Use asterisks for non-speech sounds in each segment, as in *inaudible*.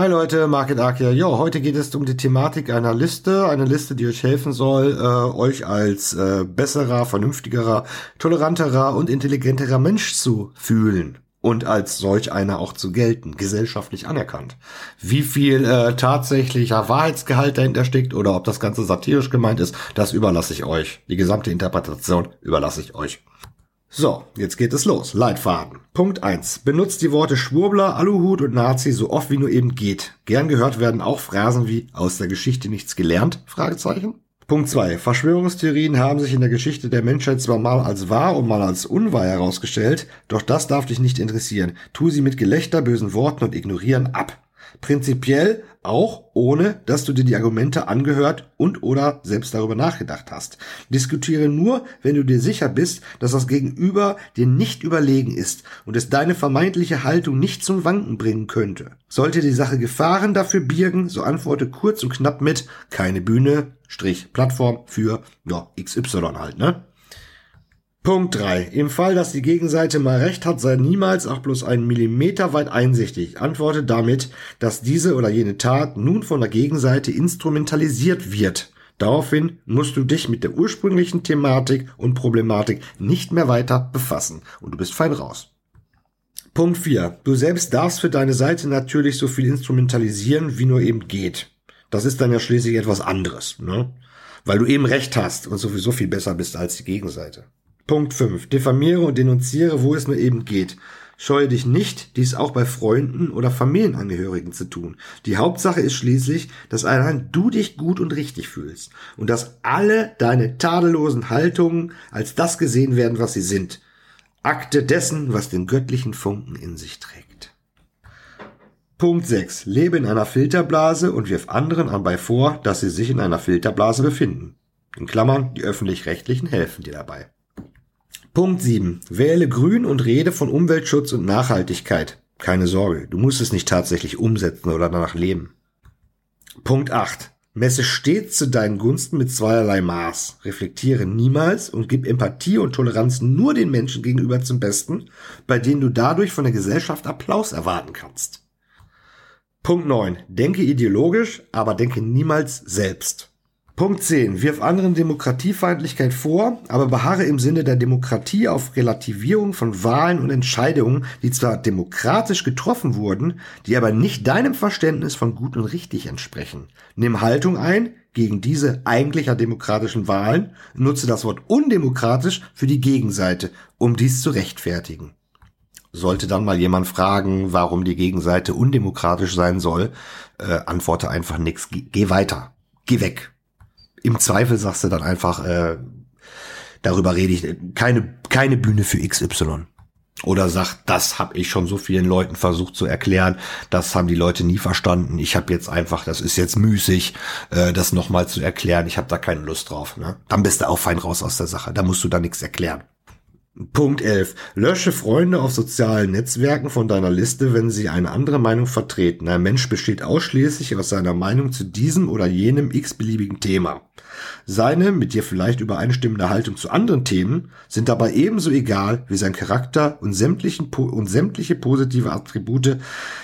Hi Leute, Market Arc hier. Jo, heute geht es um die Thematik einer Liste. Eine Liste, die euch helfen soll, äh, euch als äh, besserer, vernünftigerer, toleranterer und intelligenterer Mensch zu fühlen. Und als solch einer auch zu gelten, gesellschaftlich anerkannt. Wie viel äh, tatsächlicher Wahrheitsgehalt dahinter steckt oder ob das Ganze satirisch gemeint ist, das überlasse ich euch. Die gesamte Interpretation überlasse ich euch. So, jetzt geht es los. Leitfaden. Punkt eins: Benutzt die Worte Schwurbler, Aluhut und Nazi so oft wie nur eben geht. Gern gehört werden auch Phrasen wie aus der Geschichte nichts gelernt? Fragezeichen. Punkt zwei: Verschwörungstheorien haben sich in der Geschichte der Menschheit zwar mal als wahr und mal als unwahr herausgestellt, doch das darf dich nicht interessieren. Tu sie mit Gelächter, bösen Worten und Ignorieren ab. Prinzipiell auch ohne, dass du dir die Argumente angehört und oder selbst darüber nachgedacht hast. Diskutiere nur, wenn du dir sicher bist, dass das Gegenüber dir nicht überlegen ist und es deine vermeintliche Haltung nicht zum Wanken bringen könnte. Sollte die Sache Gefahren dafür birgen, so antworte kurz und knapp mit keine Bühne, Strich, Plattform für, ja, XY halt, ne? Punkt 3. Im Fall, dass die Gegenseite mal recht hat, sei niemals auch bloß einen Millimeter weit einsichtig. Antworte damit, dass diese oder jene Tat nun von der Gegenseite instrumentalisiert wird. Daraufhin musst du dich mit der ursprünglichen Thematik und Problematik nicht mehr weiter befassen und du bist fein raus. Punkt 4. Du selbst darfst für deine Seite natürlich so viel instrumentalisieren, wie nur eben geht. Das ist dann ja schließlich etwas anderes, ne? Weil du eben recht hast und sowieso viel besser bist als die Gegenseite. Punkt 5. Diffamiere und denunziere, wo es nur eben geht. Scheue dich nicht, dies auch bei Freunden oder Familienangehörigen zu tun. Die Hauptsache ist schließlich, dass allein du dich gut und richtig fühlst und dass alle deine tadellosen Haltungen als das gesehen werden, was sie sind. Akte dessen, was den göttlichen Funken in sich trägt. Punkt 6. Lebe in einer Filterblase und wirf anderen anbei vor, dass sie sich in einer Filterblase befinden. In Klammern, die öffentlich-rechtlichen helfen dir dabei. Punkt 7. Wähle grün und rede von Umweltschutz und Nachhaltigkeit. Keine Sorge, du musst es nicht tatsächlich umsetzen oder danach leben. Punkt 8. Messe stets zu deinen Gunsten mit zweierlei Maß. Reflektiere niemals und gib Empathie und Toleranz nur den Menschen gegenüber zum Besten, bei denen du dadurch von der Gesellschaft Applaus erwarten kannst. Punkt 9. Denke ideologisch, aber denke niemals selbst. Punkt 10. Wirf anderen Demokratiefeindlichkeit vor, aber beharre im Sinne der Demokratie auf Relativierung von Wahlen und Entscheidungen, die zwar demokratisch getroffen wurden, die aber nicht deinem Verständnis von gut und richtig entsprechen. Nimm Haltung ein gegen diese eigentlicher demokratischen Wahlen, nutze das Wort undemokratisch für die Gegenseite, um dies zu rechtfertigen. Sollte dann mal jemand fragen, warum die Gegenseite undemokratisch sein soll, äh, antworte einfach nix, geh, geh weiter, geh weg. Im Zweifel sagst du dann einfach, äh, darüber rede ich, keine, keine Bühne für XY. Oder sagt, das habe ich schon so vielen Leuten versucht zu erklären, das haben die Leute nie verstanden. Ich habe jetzt einfach, das ist jetzt müßig, äh, das nochmal zu erklären. Ich habe da keine Lust drauf. Ne? Dann bist du auch fein raus aus der Sache. Da musst du da nichts erklären. Punkt 11. Lösche Freunde auf sozialen Netzwerken von deiner Liste, wenn sie eine andere Meinung vertreten. Ein Mensch besteht ausschließlich aus seiner Meinung zu diesem oder jenem x-beliebigen Thema. Seine mit dir vielleicht übereinstimmende Haltung zu anderen Themen sind dabei ebenso egal wie sein Charakter und, sämtlichen, und sämtliche positive Attribute,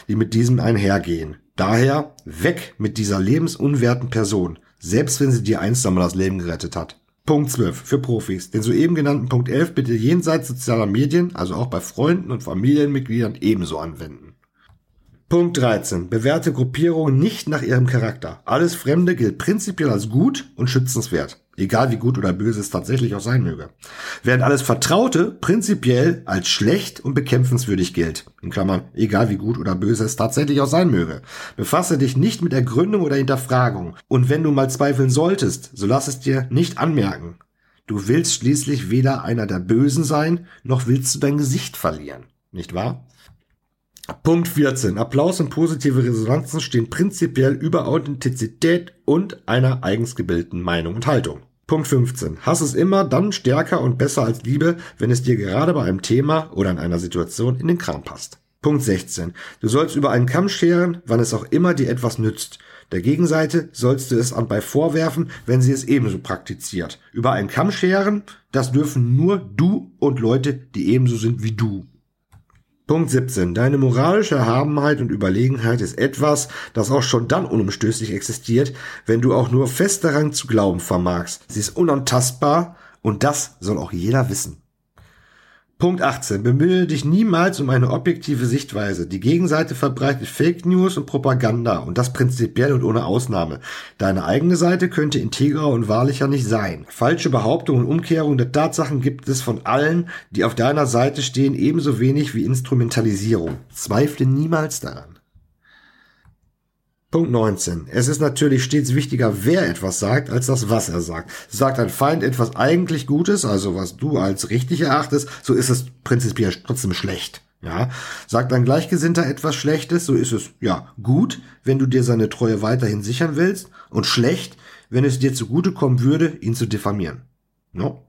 die mit diesem einhergehen. Daher weg mit dieser lebensunwerten Person, selbst wenn sie dir einmal das Leben gerettet hat. Punkt 12 für Profis. Den soeben genannten Punkt 11 bitte jenseits sozialer Medien, also auch bei Freunden und Familienmitgliedern ebenso anwenden. Punkt 13. Bewerte Gruppierungen nicht nach ihrem Charakter. Alles Fremde gilt prinzipiell als gut und schützenswert. Egal wie gut oder böse es tatsächlich auch sein möge. Während alles Vertraute prinzipiell als schlecht und bekämpfenswürdig gilt. In Klammern, egal wie gut oder böse es tatsächlich auch sein möge. Befasse dich nicht mit Ergründung oder Hinterfragung. Und wenn du mal zweifeln solltest, so lass es dir nicht anmerken. Du willst schließlich weder einer der Bösen sein, noch willst du dein Gesicht verlieren. Nicht wahr? Punkt 14. Applaus und positive Resonanzen stehen prinzipiell über Authentizität und einer eigens gebildeten Meinung und Haltung. Punkt 15. Hass ist immer dann stärker und besser als Liebe, wenn es dir gerade bei einem Thema oder in einer Situation in den Kram passt. Punkt 16. Du sollst über einen Kamm scheren, wann es auch immer dir etwas nützt. Der Gegenseite sollst du es anbei vorwerfen, wenn sie es ebenso praktiziert. Über einen Kamm scheren, das dürfen nur du und Leute, die ebenso sind wie du. Punkt 17. Deine moralische Erhabenheit und Überlegenheit ist etwas, das auch schon dann unumstößlich existiert, wenn du auch nur fest daran zu glauben vermagst. Sie ist unantastbar und das soll auch jeder wissen. Punkt 18. Bemühe dich niemals um eine objektive Sichtweise. Die Gegenseite verbreitet Fake News und Propaganda und das prinzipiell und ohne Ausnahme. Deine eigene Seite könnte integrer und wahrlicher nicht sein. Falsche Behauptungen und Umkehrungen der Tatsachen gibt es von allen, die auf deiner Seite stehen, ebenso wenig wie Instrumentalisierung. Zweifle niemals daran. Punkt 19. Es ist natürlich stets wichtiger, wer etwas sagt, als das, was er sagt. Sagt ein Feind etwas eigentlich Gutes, also was du als richtig erachtest, so ist es prinzipiell trotzdem schlecht. Ja, sagt ein Gleichgesinnter etwas Schlechtes, so ist es, ja, gut, wenn du dir seine Treue weiterhin sichern willst und schlecht, wenn es dir zugutekommen würde, ihn zu diffamieren. No?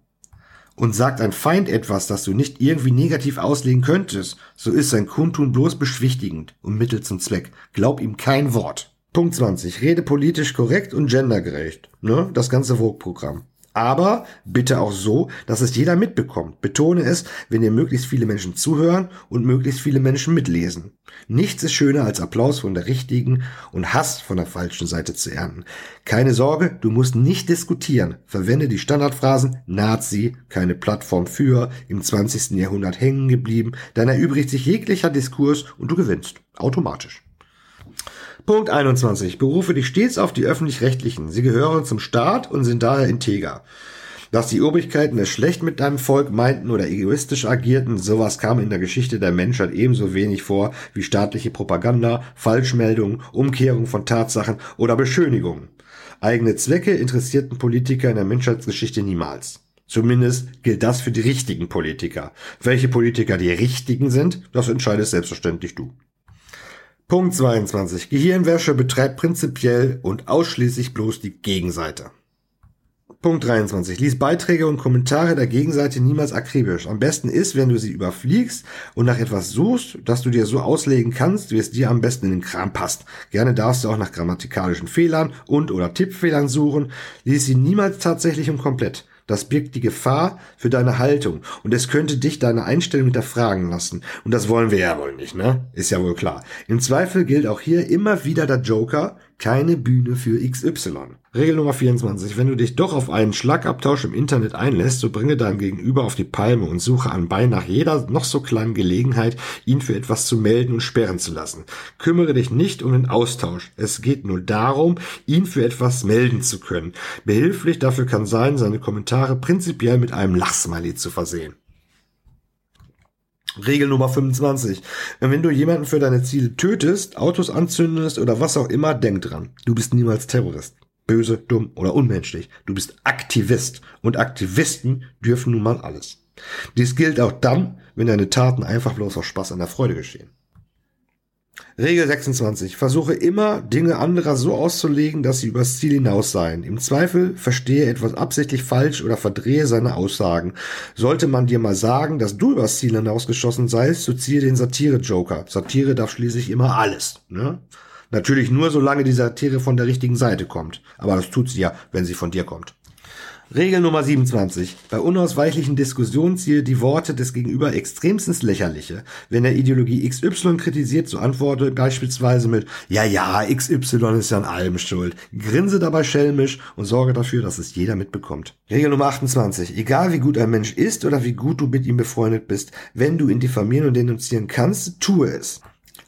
Und sagt ein Feind etwas, das du nicht irgendwie negativ auslegen könntest, so ist sein Kundtun bloß beschwichtigend und Mittel zum Zweck. Glaub ihm kein Wort. Punkt 20. Rede politisch korrekt und gendergerecht. Ne? Das ganze Vogue-Programm. Aber bitte auch so, dass es jeder mitbekommt. Betone es, wenn dir möglichst viele Menschen zuhören und möglichst viele Menschen mitlesen. Nichts ist schöner als Applaus von der richtigen und Hass von der falschen Seite zu ernten. Keine Sorge, du musst nicht diskutieren. Verwende die Standardphrasen Nazi, keine Plattform für, im 20. Jahrhundert hängen geblieben, dann erübrigt sich jeglicher Diskurs und du gewinnst. Automatisch. Punkt 21. Berufe dich stets auf die öffentlich-rechtlichen. Sie gehören zum Staat und sind daher integer. Dass die Obrigkeiten es schlecht mit deinem Volk meinten oder egoistisch agierten, sowas kam in der Geschichte der Menschheit ebenso wenig vor wie staatliche Propaganda, Falschmeldungen, Umkehrung von Tatsachen oder Beschönigungen. Eigene Zwecke interessierten Politiker in der Menschheitsgeschichte niemals. Zumindest gilt das für die richtigen Politiker. Welche Politiker die richtigen sind, das entscheidest selbstverständlich du. Punkt 22. Gehirnwäsche betreibt prinzipiell und ausschließlich bloß die Gegenseite. Punkt 23. Lies Beiträge und Kommentare der Gegenseite niemals akribisch. Am besten ist, wenn du sie überfliegst und nach etwas suchst, das du dir so auslegen kannst, wie es dir am besten in den Kram passt. Gerne darfst du auch nach grammatikalischen Fehlern und oder Tippfehlern suchen. Lies sie niemals tatsächlich und komplett. Das birgt die Gefahr für deine Haltung und es könnte dich deine Einstellung hinterfragen lassen. Und das wollen wir ja wohl nicht, ne? Ist ja wohl klar. Im Zweifel gilt auch hier immer wieder der Joker, keine Bühne für XY. Regel Nummer 24. Wenn du dich doch auf einen Schlagabtausch im Internet einlässt, so bringe deinem Gegenüber auf die Palme und suche anbei nach jeder noch so kleinen Gelegenheit, ihn für etwas zu melden und sperren zu lassen. Kümmere dich nicht um den Austausch. Es geht nur darum, ihn für etwas melden zu können. Behilflich dafür kann sein, seine Kommentare prinzipiell mit einem Lachsmiley zu versehen. Regel Nummer 25. Wenn du jemanden für deine Ziele tötest, Autos anzündest oder was auch immer, denk dran. Du bist niemals Terrorist. Böse, dumm oder unmenschlich. Du bist Aktivist. Und Aktivisten dürfen nun mal alles. Dies gilt auch dann, wenn deine Taten einfach bloß aus Spaß an der Freude geschehen. Regel 26. Versuche immer, Dinge anderer so auszulegen, dass sie übers Ziel hinaus seien. Im Zweifel verstehe etwas absichtlich falsch oder verdrehe seine Aussagen. Sollte man dir mal sagen, dass du übers Ziel hinausgeschossen seist, so ziehe den Satire-Joker. Satire darf schließlich immer alles. Ne? Natürlich nur, solange die Satire von der richtigen Seite kommt. Aber das tut sie ja, wenn sie von dir kommt. Regel Nummer 27. Bei unausweichlichen Diskussionen ziehe die Worte des Gegenüber extremstens lächerliche. Wenn er Ideologie XY kritisiert, so antworte beispielsweise mit Ja, ja, XY ist ja an allem schuld. Grinse dabei schelmisch und sorge dafür, dass es jeder mitbekommt. Regel Nummer 28. Egal wie gut ein Mensch ist oder wie gut du mit ihm befreundet bist, wenn du ihn diffamieren und denunzieren kannst, tue es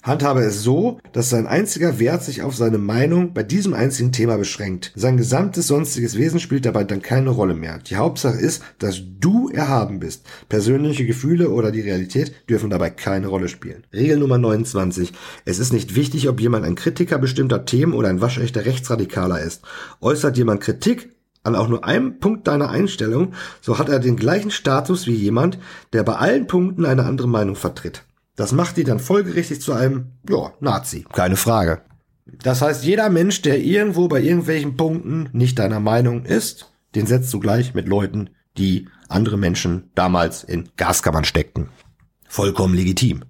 handhabe es so, dass sein einziger Wert sich auf seine Meinung bei diesem einzigen Thema beschränkt. Sein gesamtes sonstiges Wesen spielt dabei dann keine Rolle mehr. Die Hauptsache ist, dass du erhaben bist. Persönliche Gefühle oder die Realität dürfen dabei keine Rolle spielen. Regel Nummer 29. Es ist nicht wichtig, ob jemand ein Kritiker bestimmter Themen oder ein waschechter Rechtsradikaler ist. Äußert jemand Kritik, an auch nur einem Punkt deiner Einstellung, so hat er den gleichen Status wie jemand, der bei allen Punkten eine andere Meinung vertritt. Das macht die dann folgerichtig zu einem, ja, Nazi. Keine Frage. Das heißt, jeder Mensch, der irgendwo bei irgendwelchen Punkten nicht deiner Meinung ist, den setzt du gleich mit Leuten, die andere Menschen damals in Gaskammern steckten. Vollkommen legitim.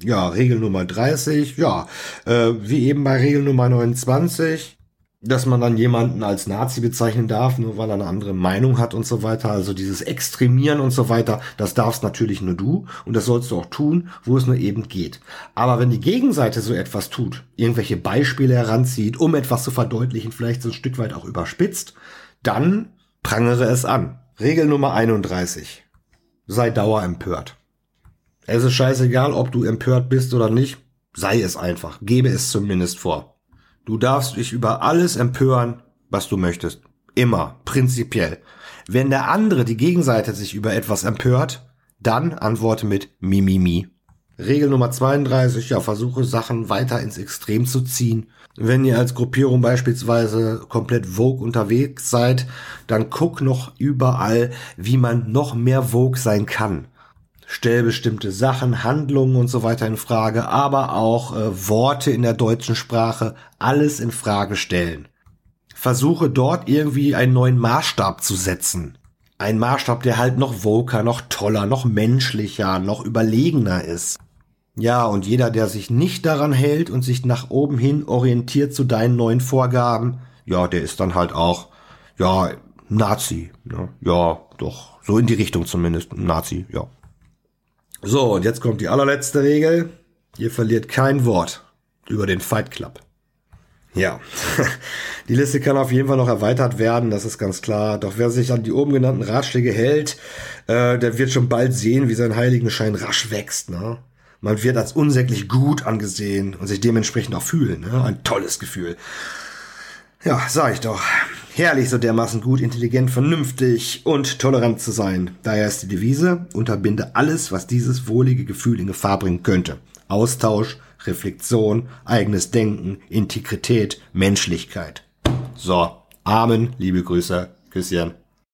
Ja, Regel Nummer 30, ja, äh, wie eben bei Regel Nummer 29, dass man dann jemanden als Nazi bezeichnen darf, nur weil er eine andere Meinung hat und so weiter. Also dieses Extremieren und so weiter, das darfst natürlich nur du und das sollst du auch tun, wo es nur eben geht. Aber wenn die Gegenseite so etwas tut, irgendwelche Beispiele heranzieht, um etwas zu verdeutlichen, vielleicht so ein Stück weit auch überspitzt, dann prangere es an. Regel Nummer 31. Sei dauerempört. Es ist scheißegal, ob du empört bist oder nicht. Sei es einfach. Gebe es zumindest vor. Du darfst dich über alles empören, was du möchtest. Immer. Prinzipiell. Wenn der andere, die Gegenseite, sich über etwas empört, dann antworte mit Mimimi. Regel Nummer 32, ja, versuche Sachen weiter ins Extrem zu ziehen. Wenn ihr als Gruppierung beispielsweise komplett Vogue unterwegs seid, dann guck noch überall, wie man noch mehr Vogue sein kann. Stell bestimmte Sachen, Handlungen und so weiter in Frage, aber auch äh, Worte in der deutschen Sprache, alles in Frage stellen. Versuche dort irgendwie einen neuen Maßstab zu setzen. Ein Maßstab, der halt noch woker, noch toller, noch menschlicher, noch überlegener ist. Ja, und jeder, der sich nicht daran hält und sich nach oben hin orientiert zu deinen neuen Vorgaben, ja, der ist dann halt auch, ja, Nazi. Ja, ja doch, so in die Richtung zumindest, Nazi, ja. So, und jetzt kommt die allerletzte Regel. Ihr verliert kein Wort über den Fight Club. Ja, *laughs* die Liste kann auf jeden Fall noch erweitert werden, das ist ganz klar. Doch wer sich an die oben genannten Ratschläge hält, äh, der wird schon bald sehen, wie sein Heiligenschein rasch wächst. Ne? Man wird als unsäglich gut angesehen und sich dementsprechend auch fühlen. Ne? Ein tolles Gefühl. Ja, sag ich doch. Herrlich, so dermaßen gut, intelligent, vernünftig und tolerant zu sein. Daher ist die Devise, unterbinde alles, was dieses wohlige Gefühl in Gefahr bringen könnte. Austausch, Reflexion, eigenes Denken, Integrität, Menschlichkeit. So, Amen, liebe Grüße, Küsschen.